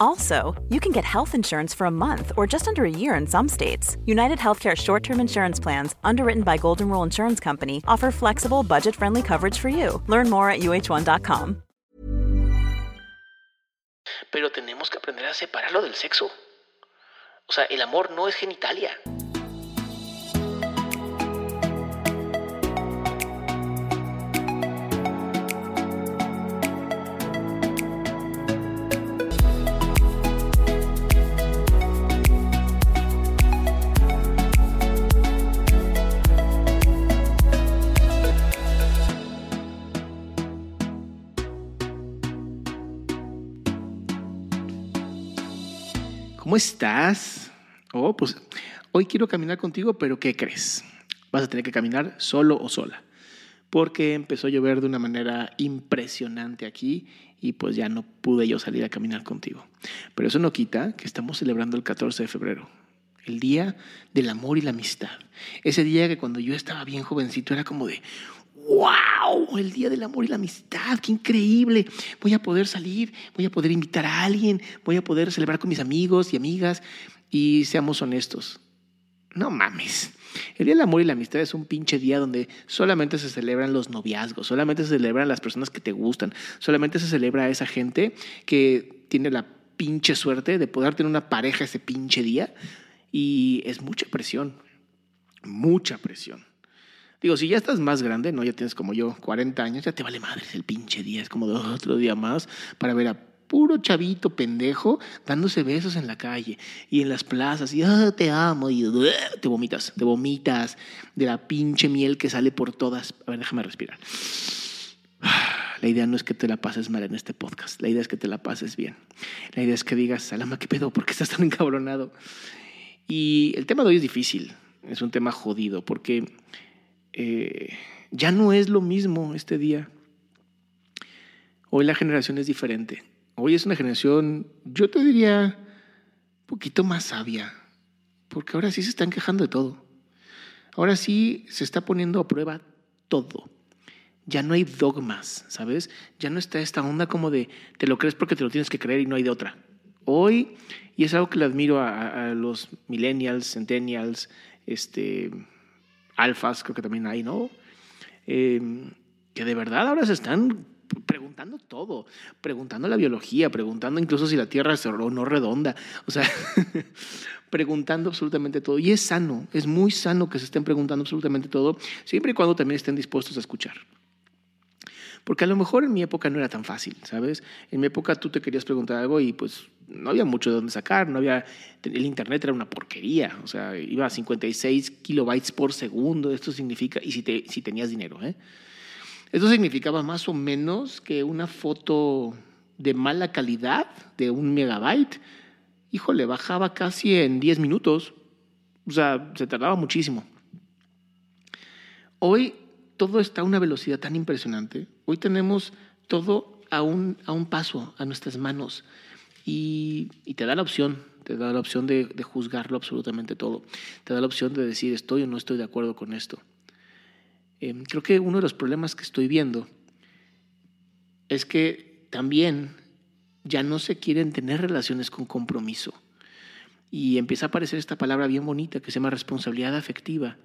Also, you can get health insurance for a month or just under a year in some states. United Healthcare short term insurance plans, underwritten by Golden Rule Insurance Company, offer flexible, budget friendly coverage for you. Learn more at uh1.com. Pero tenemos que aprender a separarlo del sexo. O sea, el amor no es genitalia. Estás? Oh, pues hoy quiero caminar contigo, pero ¿qué crees? Vas a tener que caminar solo o sola, porque empezó a llover de una manera impresionante aquí y pues ya no pude yo salir a caminar contigo. Pero eso no quita que estamos celebrando el 14 de febrero, el día del amor y la amistad. Ese día que cuando yo estaba bien jovencito era como de, ¡Wow! El Día del Amor y la Amistad, qué increíble. Voy a poder salir, voy a poder invitar a alguien, voy a poder celebrar con mis amigos y amigas. Y seamos honestos, no mames. El Día del Amor y la Amistad es un pinche día donde solamente se celebran los noviazgos, solamente se celebran las personas que te gustan, solamente se celebra a esa gente que tiene la pinche suerte de poder tener una pareja ese pinche día. Y es mucha presión, mucha presión. Digo, si ya estás más grande, ¿no? Ya tienes como yo 40 años, ya te vale madre el pinche día. Es como otro día más para ver a puro chavito pendejo dándose besos en la calle y en las plazas y ah, te amo y te vomitas, te vomitas de la pinche miel que sale por todas. A ver, déjame respirar. La idea no es que te la pases mal en este podcast, la idea es que te la pases bien. La idea es que digas, Salama, ¿qué pedo? ¿Por qué estás tan encabronado? Y el tema de hoy es difícil, es un tema jodido, porque eh, ya no es lo mismo este día. Hoy la generación es diferente. Hoy es una generación, yo te diría, un poquito más sabia, porque ahora sí se están quejando de todo. Ahora sí se está poniendo a prueba todo. Ya no hay dogmas, ¿sabes? Ya no está esta onda como de te lo crees porque te lo tienes que creer y no hay de otra. Hoy, y es algo que le admiro a, a los millennials, centennials, este, alfas, creo que también hay, ¿no? Em, que de verdad ahora se están preguntando todo, preguntando la biología, preguntando incluso si la Tierra es o no redonda, o sea, preguntando absolutamente todo. Y es sano, es muy sano que se estén preguntando absolutamente todo, siempre y cuando también estén dispuestos a escuchar. Porque a lo mejor en mi época no era tan fácil, ¿sabes? En mi época tú te querías preguntar algo y pues no había mucho de dónde sacar, no había, el internet era una porquería, o sea, iba a 56 kilobytes por segundo, esto significa, y si, te, si tenías dinero, ¿eh? Esto significaba más o menos que una foto de mala calidad, de un megabyte, híjole, bajaba casi en 10 minutos, o sea, se tardaba muchísimo. Hoy todo está a una velocidad tan impresionante. Hoy tenemos todo a un, a un paso, a nuestras manos. Y, te da la opción, te da la opción de, juzgarlo absolutamente todo. Te da la opción de decir estoy o no estoy de acuerdo con esto. Em, creo que uno de los problemas que estoy viendo es que también ya no se quieren tener relaciones con compromiso. Y empieza a aparecer esta palabra bien bonita que se llama responsabilidad afectiva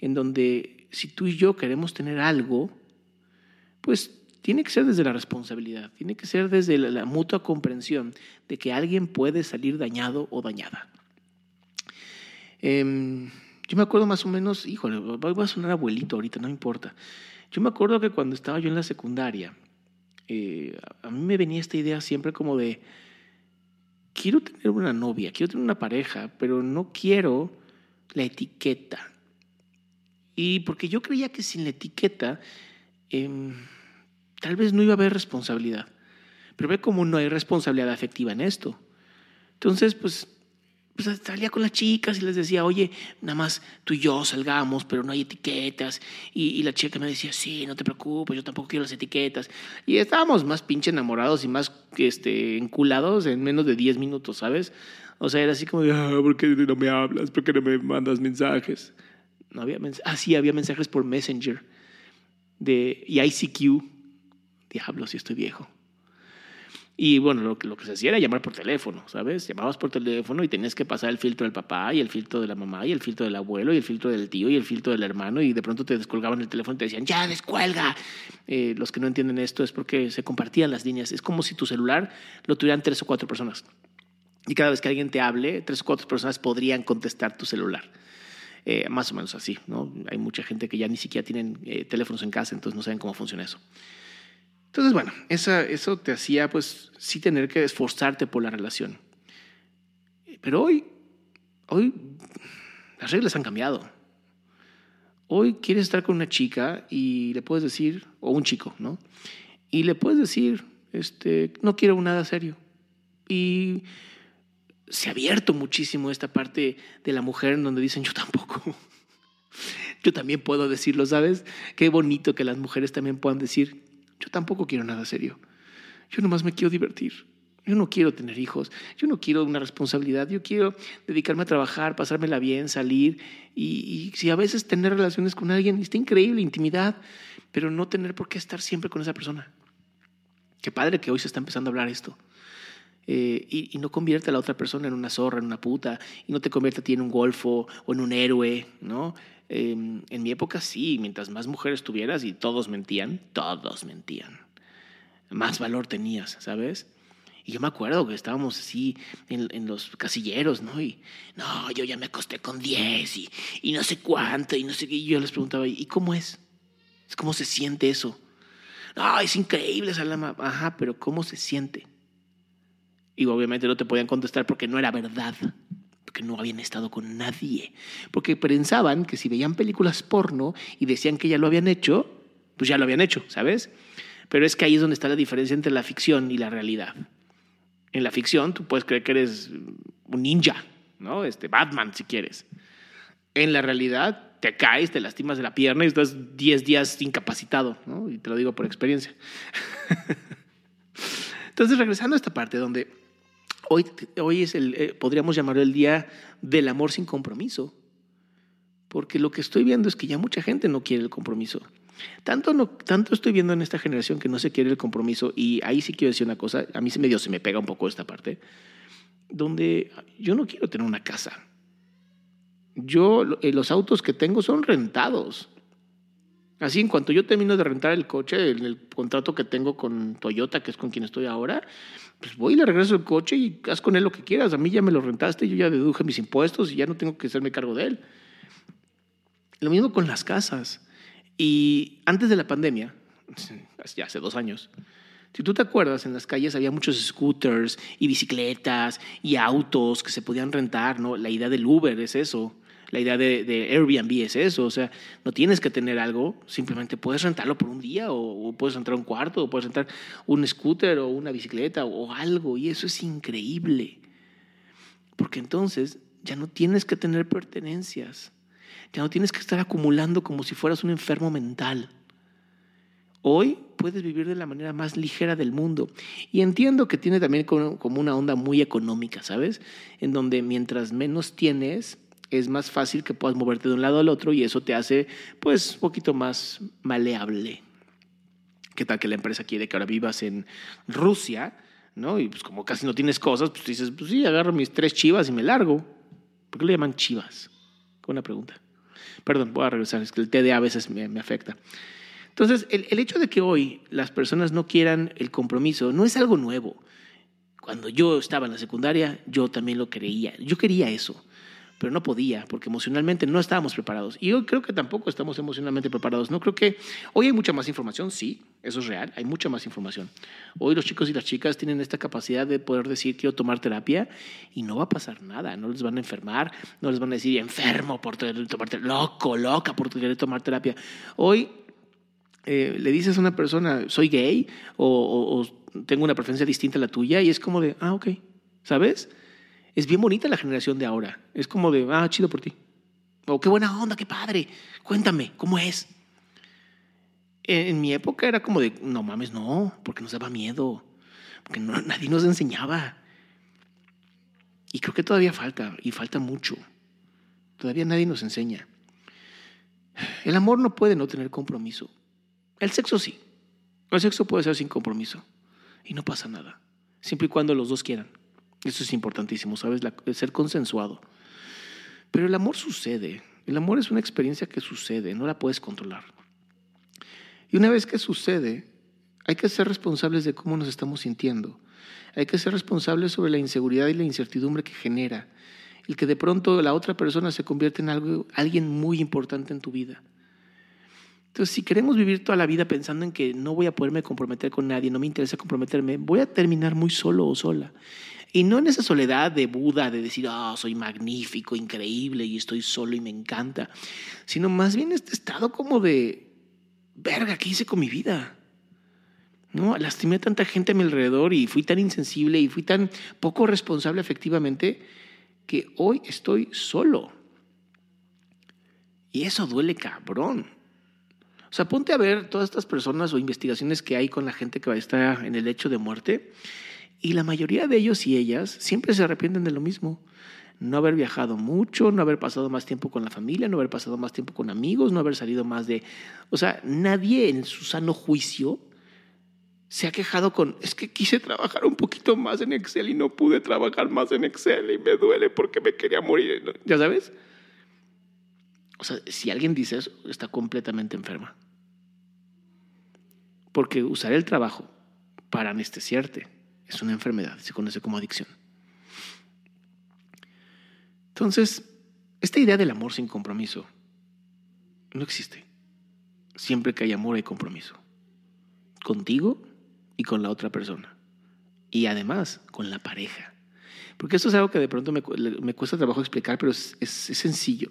en donde si tú y yo queremos tener algo, pues tiene que ser desde la responsabilidad, tiene que ser desde la, mutua comprensión de que alguien puede salir dañado o dañada. Em, yo me acuerdo más o menos, híjole, voy a sonar abuelito ahorita, no importa. Yo me acuerdo que cuando estaba yo en la secundaria, Eh, a mí me venía esta idea siempre como de, quiero tener una novia, quiero tener una pareja, pero no quiero la etiqueta. Y porque yo creía que sin la etiqueta em, tal vez no iba a haber responsabilidad. Pero ve cómo no hay responsabilidad afectiva en esto. Entonces, pues pues salía con las chicas y les decía, oye, nada más tú y yo salgamos, pero no hay etiquetas. Y, la chica me decía, sí, no te preocupes, yo tampoco quiero las etiquetas. Y estábamos más pinche enamorados y más este, enculados en menos de 10 minutos, ¿sabes? O sea, era así como, ah, ¿por qué no me hablas? ¿Por qué no me mandas mensajes? No había mensajes. Ah, sí, había mensajes por Messenger de, y ICQ. Diablo, si estoy viejo. Y bueno, lo, lo, que se hacía era llamar por teléfono, ¿sabes? Llamabas por teléfono y tenías que pasar el filtro del papá y el filtro de la mamá y el filtro del abuelo y el filtro del tío y el filtro del hermano y de pronto te descolgaban el teléfono y te decían, ya, descuelga. Eh, los que no entienden esto es porque se compartían las líneas. Es como si tu celular lo tuvieran tres o cuatro personas. Y cada vez que alguien te hable, tres o cuatro personas podrían contestar tu celular. Eh, más o menos así, ¿no? Hay mucha gente que ya ni siquiera tienen eh, teléfonos en casa, entonces no saben cómo funciona eso. Entonces, bueno, eso te hacía pues sí tener que esforzarte por la relación. Pero hoy, hoy las reglas han cambiado. Hoy quieres estar con una chica y le puedes decir, o un chico, ¿no? Y le puedes decir, este, no quiero nada serio. Y se ha abierto muchísimo esta parte de la mujer en donde dicen, yo tampoco. Yo también puedo decirlo, ¿sabes? Qué bonito que las mujeres también puedan decir, yo tampoco quiero nada serio. Yo nomás me quiero divertir. Yo no quiero tener hijos, yo no quiero una responsabilidad, yo quiero dedicarme a trabajar, pasármela bien, salir y, si a veces tener relaciones con alguien está increíble, intimidad, pero no tener por qué estar siempre con esa persona. Qué padre que hoy se está empezando a hablar esto. Eh, y, no convierte a la otra persona en una zorra, en una puta, y no te convierte a ti en un golfo o en un héroe, ¿no? Em, en mi época sí, mientras más mujeres tuvieras y todos mentían, todos mentían. Más valor tenías, ¿sabes? Y yo me acuerdo que estábamos así en, los casilleros, ¿no? Y no, yo ya me acosté con 10 y, y, no sé cuánto y no sé qué. Y yo les preguntaba, ¿y cómo es? ¿Cómo se siente eso? No, es increíble, Salama. Ajá, pero ¿cómo se siente? Y obviamente no te podían contestar porque no era verdad porque no habían estado con nadie, porque pensaban que si veían películas porno y decían que ya lo habían hecho, pues ya lo habían hecho, ¿sabes? Pero es que ahí es donde está la diferencia entre la ficción y la realidad. En la ficción tú puedes creer que eres un ninja, ¿no? Este Batman si quieres. En la realidad te caes, te lastimas de la pierna y estás 10 días incapacitado, ¿no? Y te lo digo por experiencia. Entonces, regresando a esta parte donde Hoy, hoy es el, eh, podríamos llamarlo el día del amor sin compromiso, porque lo que estoy viendo es que ya mucha gente no quiere el compromiso. Tanto, no, tanto estoy viendo en esta generación que no se quiere el compromiso, y ahí sí quiero decir una cosa, a mí se me, dio, se me pega un poco esta parte, donde yo no quiero tener una casa. Yo, eh, los autos que tengo son rentados. Así, en cuanto yo termino de rentar el coche, en el contrato que tengo con Toyota, que es con quien estoy ahora, pues voy y le regreso el coche y haz con él lo que quieras. A mí ya me lo rentaste, yo ya deduje mis impuestos y ya no tengo que hacerme cargo de él. Lo mismo con las casas. Y antes de la pandemia, ya hace dos años, si tú te acuerdas, en las calles había muchos scooters y bicicletas y autos que se podían rentar, ¿no? La idea del Uber es eso. La idea de, Airbnb es eso, o sea, no tienes que tener algo, simplemente puedes rentarlo por un día o, puedes rentar un cuarto o puedes rentar un scooter o una bicicleta o algo y eso es increíble. Porque entonces ya no tienes que tener pertenencias, ya no tienes que estar acumulando como si fueras un enfermo mental. Hoy puedes vivir de la manera más ligera del mundo. Y entiendo que tiene también como una onda muy económica, ¿sabes? En donde mientras menos tienes, es más fácil que puedas moverte de un lado al otro y eso te hace pues un poquito más maleable. ¿Qué tal que la empresa quiere que ahora vivas en Rusia? ¿no? Y pues como casi no tienes cosas, pues dices, pues sí, agarro mis tres chivas y me largo. ¿Por qué le llaman chivas? Una pregunta. Perdón, voy a regresar, es que el TDA a veces me, me afecta. Entonces, el, el hecho de que hoy las personas no quieran el compromiso no es algo nuevo. Cuando yo estaba en la secundaria, yo también lo creía. Yo quería eso pero no podía, porque emocionalmente no estábamos preparados. Y yo creo que tampoco estamos emocionalmente preparados. No creo que hoy hay mucha más información, sí, eso es real, hay mucha más información. Hoy los chicos y las chicas tienen esta capacidad de poder decir quiero tomar terapia y no va a pasar nada, no les van a enfermar, no les van a decir enfermo por tomar terapia, loco, loca por querer tomar terapia. Hoy eh, le dices a una persona, soy gay o, o tengo una preferencia distinta a la tuya y es como de, ah, ok, ¿sabes? Es bien bonita la generación de ahora. Es como de, ah, chido por ti. O qué buena onda, qué padre. Cuéntame, ¿cómo es? En, mi época era como de, no mames, no, porque nos daba miedo. Porque nadie nos enseñaba. Y creo que todavía falta, y falta mucho. Todavía nadie nos enseña. El amor no puede no tener compromiso. El sexo sí. El sexo puede ser sin compromiso. Y no pasa nada. Siempre y cuando los dos quieran. Eso es importantísimo, ¿sabes? ser consensuado. Pero el amor sucede. El amor es una experiencia que sucede, no la puedes controlar. Y una vez que sucede, hay que ser responsables de cómo nos estamos sintiendo. Hay que ser responsables sobre la inseguridad y la incertidumbre que genera. El que de pronto la otra persona se convierte en algo, alguien muy importante en tu vida. Entonces, si queremos vivir toda la vida pensando en que no voy a poderme comprometer con nadie, no me interesa comprometerme, voy a terminar muy solo o sola. Y no en esa soledad de Buda, de decir, ah, soy magnífico, increíble y estoy solo y me encanta, sino más bien este estado como de, verga, ¿qué hice con mi vida? ¿No? Lastimé a tanta gente a mi alrededor y fui tan insensible y fui tan poco responsable efectivamente que hoy estoy solo. Y eso duele cabrón. O sea, ponte a ver todas estas personas o investigaciones que hay con la gente que va a estar en el lecho de muerte y la mayoría de ellos y ellas siempre se arrepienten de lo mismo. No haber viajado mucho, no haber pasado más tiempo con la familia, no haber pasado más tiempo con amigos, no haber salido más de... O sea, nadie en su sano juicio se ha quejado con, es que quise trabajar un poquito más en Excel y no pude trabajar más en Excel y me duele porque me quería morir. ¿Ya sabes? O sea, si alguien dice eso, está completamente enferma. Porque usar el trabajo para anestesiarte es una enfermedad, se conoce como adicción. Entonces, esta idea del amor sin compromiso no existe. Siempre que hay amor hay compromiso. Contigo y con la otra persona. Y además con la pareja. Porque esto es algo que de pronto me, cuesta trabajo explicar, pero es, sencillo.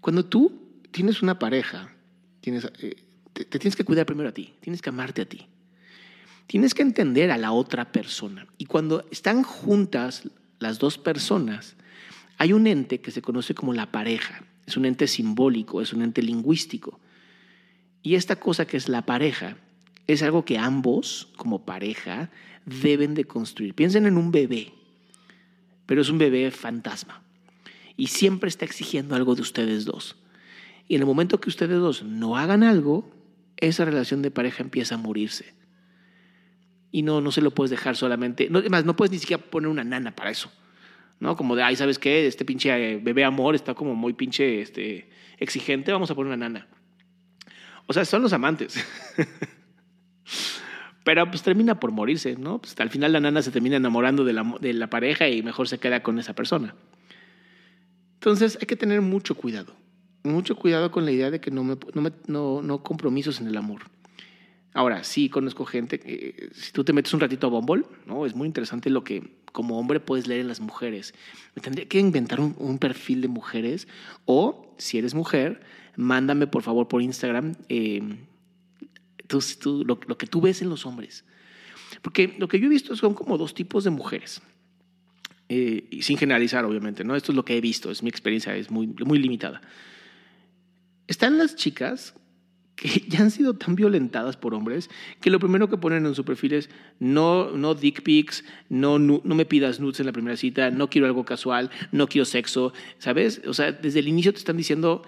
Cuando tú tienes una pareja, tienes, eh, te tienes que cuidar primero a ti, tienes que amarte a ti. Tienes que entender a la otra persona. Y cuando están juntas las dos personas, hay un ente que se conoce como la pareja. Es un ente simbólico, es un ente lingüístico. Y esta cosa que es la pareja es algo que ambos, como pareja, deben de construir. Piensen en un bebé, pero es un bebé fantasma. Y siempre está exigiendo algo de ustedes dos. Y en el momento que ustedes dos no hagan algo, esa relación de pareja empieza a morirse y no, no se lo puedes dejar solamente. No, además, no puedes ni siquiera poner una nana para eso. ¿No? Como de, ay, ¿sabes qué? Este pinche eh, bebé amor está como muy pinche este, exigente, vamos a poner una nana. O sea, son los amantes. Pero pues termina por morirse, ¿no? Pues al final la nana se termina enamorando de la, de la pareja y mejor se queda con esa persona. Entonces hay que tener mucho cuidado, mucho cuidado con la idea de que no, me, no, no, no compromisos en el amor. Ahora, sí conozco gente, que, si tú te metes un ratito a Bumble, ¿no? es muy interesante lo que como hombre puedes leer en las mujeres. Me tendría que inventar un, perfil de mujeres o, si eres mujer, mándame por favor por Instagram eh, lo, que tú ves en los hombres. Porque lo que yo he visto son como dos tipos de mujeres. Eh, y sin generalizar, obviamente, ¿no? Esto es lo que he visto, es mi experiencia, es muy, muy limitada. Están las chicas que ya han sido tan violentadas por hombres que lo primero que ponen en su perfil es no, no dick pics, no, no, me pidas nudes en la primera cita, no quiero algo casual, no quiero sexo, ¿sabes? O sea, desde el inicio te están diciendo,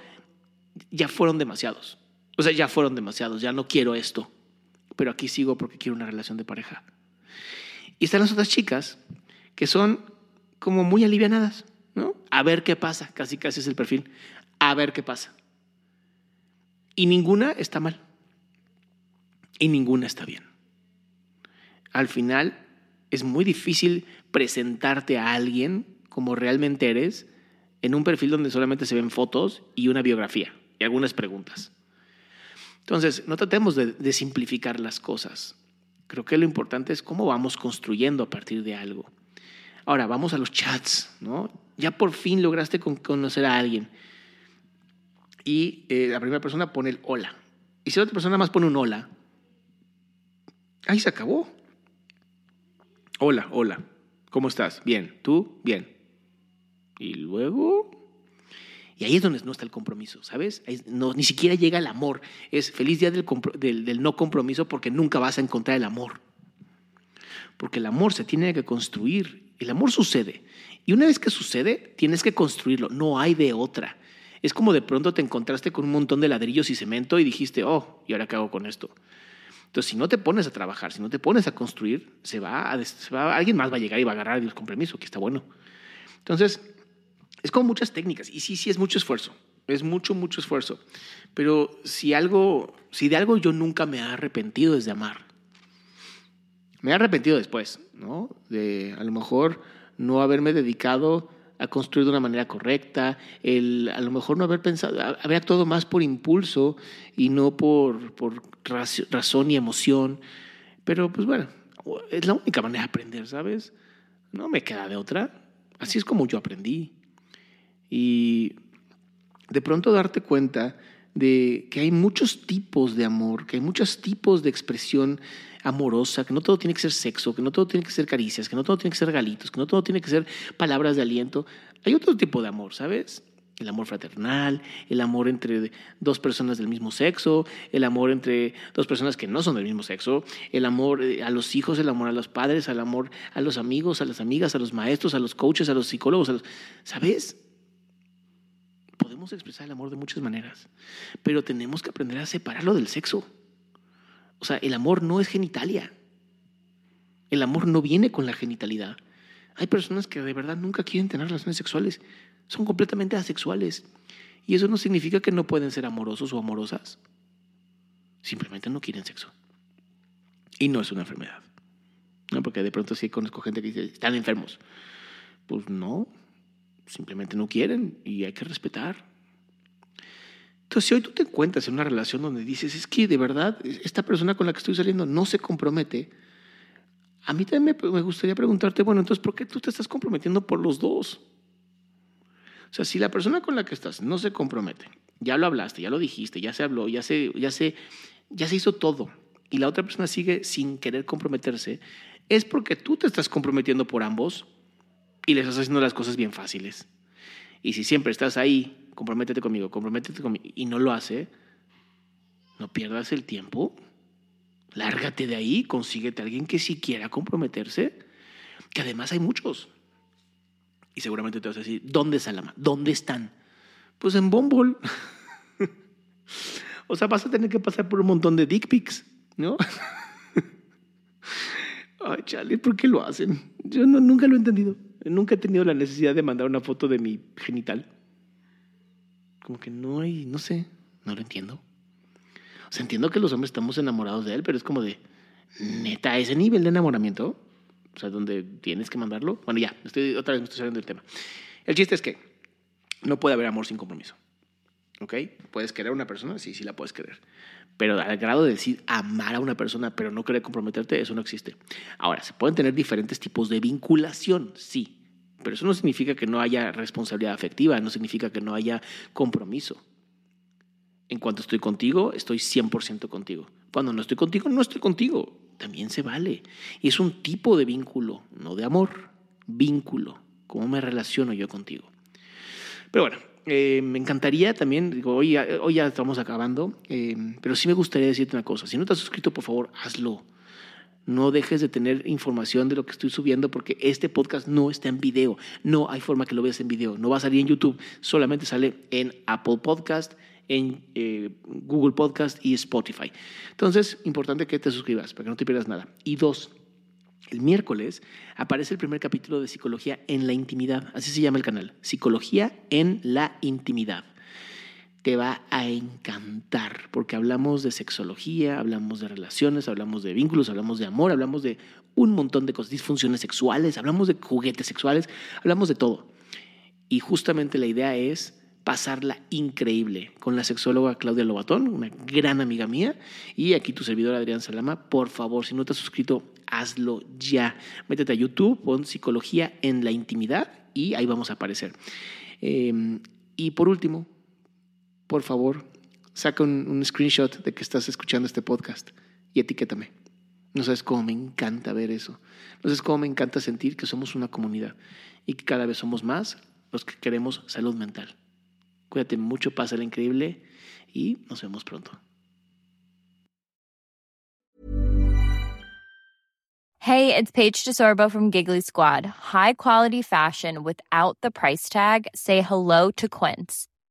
ya fueron demasiados. O sea, ya fueron demasiados, ya no quiero esto, pero aquí sigo porque quiero una relación de pareja. Y están las otras chicas que son como muy alivianadas, ¿no? A ver qué pasa, casi casi es el perfil, a ver qué pasa. Y ninguna está mal. Y ninguna está bien. Al final es muy difícil presentarte a alguien como realmente eres en un perfil donde solamente se ven fotos y una biografía y algunas preguntas. Entonces, no tratemos de, simplificar las cosas. Creo que lo importante es cómo vamos construyendo a partir de algo. Ahora, vamos a los chats, ¿no? Ya por fin lograste conocer a alguien. Y eh, la primera persona pone el hola. Y si la otra persona más pone un hola, ahí se acabó. Hola, hola. ¿Cómo estás? Bien. ¿Tú? Bien. Y luego... Y ahí es donde no está el compromiso, ¿sabes? no, ni siquiera llega el amor. Es feliz día del, del no compromiso porque nunca vas a encontrar el amor. Porque el amor se tiene que construir. El amor sucede. Y una vez que sucede, tienes que construirlo. No hay de otra. Es como de pronto te encontraste con un montón de ladrillos y cemento y dijiste, oh, ¿y ahora qué hago con esto? Entonces, si no te pones a trabajar, si no te pones a construir, se va, alguien más va a llegar y va a agarrar el compromiso, que está bueno. Entonces, es como muchas técnicas. Y sí, sí, es mucho esfuerzo. Es mucho, mucho esfuerzo. Pero si algo, si de algo yo nunca me he arrepentido es de amar. Me he arrepentido después, ¿no? De a lo mejor no haberme dedicado a construir de una manera correcta, el a lo mejor no haber pensado, haber actuado más por impulso y no por, por razón y emoción. Pero pues bueno, es la única manera de aprender, ¿sabes? No me queda de otra. Así es como yo aprendí. Y de pronto darte cuenta de que hay muchos tipos de amor, que hay muchos tipos de expresión amorosa, que no todo tiene que ser sexo, que no todo tiene que ser caricias, que no todo tiene que ser galitos, que no todo tiene que ser palabras de aliento. Hay otro tipo de amor, ¿sabes? El amor fraternal, el amor entre dos personas del mismo sexo, el amor entre dos personas que no son del mismo sexo, el amor eh, a los hijos, el amor a los padres, el amor a los amigos, a las amigas, a los maestros, a los coaches, a los psicólogos, ¿sabes? Podemos expresar el amor de muchas maneras, pero tenemos que aprender a separarlo del sexo. O sea, el amor no es genitalia. El amor no viene con la genitalidad. Hay personas que de verdad nunca quieren tener relaciones sexuales. Son completamente asexuales. Y eso no significa que no pueden ser amorosos o amorosas. Simplemente no quieren sexo. Y no es una enfermedad. ¿No? Porque de pronto sí conozco gente que dice, están enfermos. Pues no, simplemente no quieren y hay que respetar. Entonces, si hoy tú te encuentras en una relación donde dices, es que de verdad esta persona con la que estoy saliendo no se compromete, a mí también me gustaría preguntarte, bueno, entonces, ¿por qué tú te estás comprometiendo por los dos? O sea, si la persona con la que estás no se compromete, ya lo hablaste, ya lo dijiste, ya se habló, ya se, ya se, ya se hizo todo, y la otra persona sigue sin querer comprometerse, es porque tú te estás comprometiendo por ambos y les estás haciendo las cosas bien fáciles. Y si siempre estás ahí comprométete conmigo, comprométete conmigo, y no lo hace, no pierdas el tiempo, lárgate de ahí, consíguete a alguien que sí quiera comprometerse, que además hay muchos. Y seguramente te vas a decir, ¿dónde la ¿Dónde están? Pues en Bumble. o sea, vas a tener que pasar por un montón de dick pics, ¿no? Ay, chale, ¿por qué lo hacen? Yo no, nunca lo he entendido. Nunca he tenido la necesidad de mandar una foto de mi genital. Como que no hay, no sé, no lo entiendo. O sea, entiendo que los hombres estamos enamorados de él, pero es como de, neta, ese nivel de enamoramiento, o sea, donde tienes que mandarlo. Bueno, ya, estoy, otra vez me estoy saliendo del tema. El chiste es que no puede haber amor sin compromiso. ¿Ok? ¿Puedes querer a una persona? Sí, sí la puedes querer. Pero al grado de decir amar a una persona, pero no querer comprometerte, eso no existe. Ahora, ¿se pueden tener diferentes tipos de vinculación? Sí. Pero eso no significa que no haya responsabilidad afectiva, no significa que no haya compromiso. En cuanto estoy contigo, estoy 100% contigo. Cuando no estoy contigo, no estoy contigo. También se vale. Y es un tipo de vínculo, no de amor, vínculo. ¿Cómo me relaciono yo contigo? Pero bueno, eh, me encantaría también, digo, hoy, hoy ya estamos acabando, eh, pero sí me gustaría decirte una cosa. Si no te has suscrito, por favor, hazlo no dejes de tener información de lo que estoy subiendo porque este podcast no está en video. No hay forma que lo veas en video. No va a salir en YouTube. Solamente sale en Apple Podcast, en eh, Google Podcast y Spotify. Entonces, importante que te suscribas para que no te pierdas nada. Y dos, el miércoles aparece el primer capítulo de Psicología en la Intimidad. Así se llama el canal. Psicología en la Intimidad te va a encantar, porque hablamos de sexología, hablamos de relaciones, hablamos de vínculos, hablamos de amor, hablamos de un montón de cosas, disfunciones sexuales, hablamos de juguetes sexuales, hablamos de todo. Y justamente la idea es pasarla increíble con la sexóloga Claudia Lobatón, una gran amiga mía, y aquí tu servidor Adrián Salama. Por favor, si no te has suscrito, hazlo ya. Métete a YouTube, pon psicología en la intimidad y ahí vamos a aparecer. Em, y por último, por favor, saca un, screenshot de que estás escuchando este podcast y etiquétame. No sabes cómo me encanta ver eso. No sabes cómo me encanta sentir que somos una comunidad y que cada vez somos más los que queremos salud mental. Cuídate mucho, pásala increíble y nos vemos pronto. Hey, it's Paige DeSorbo from Giggly Squad. High quality fashion without the price tag. Say hello to Quince.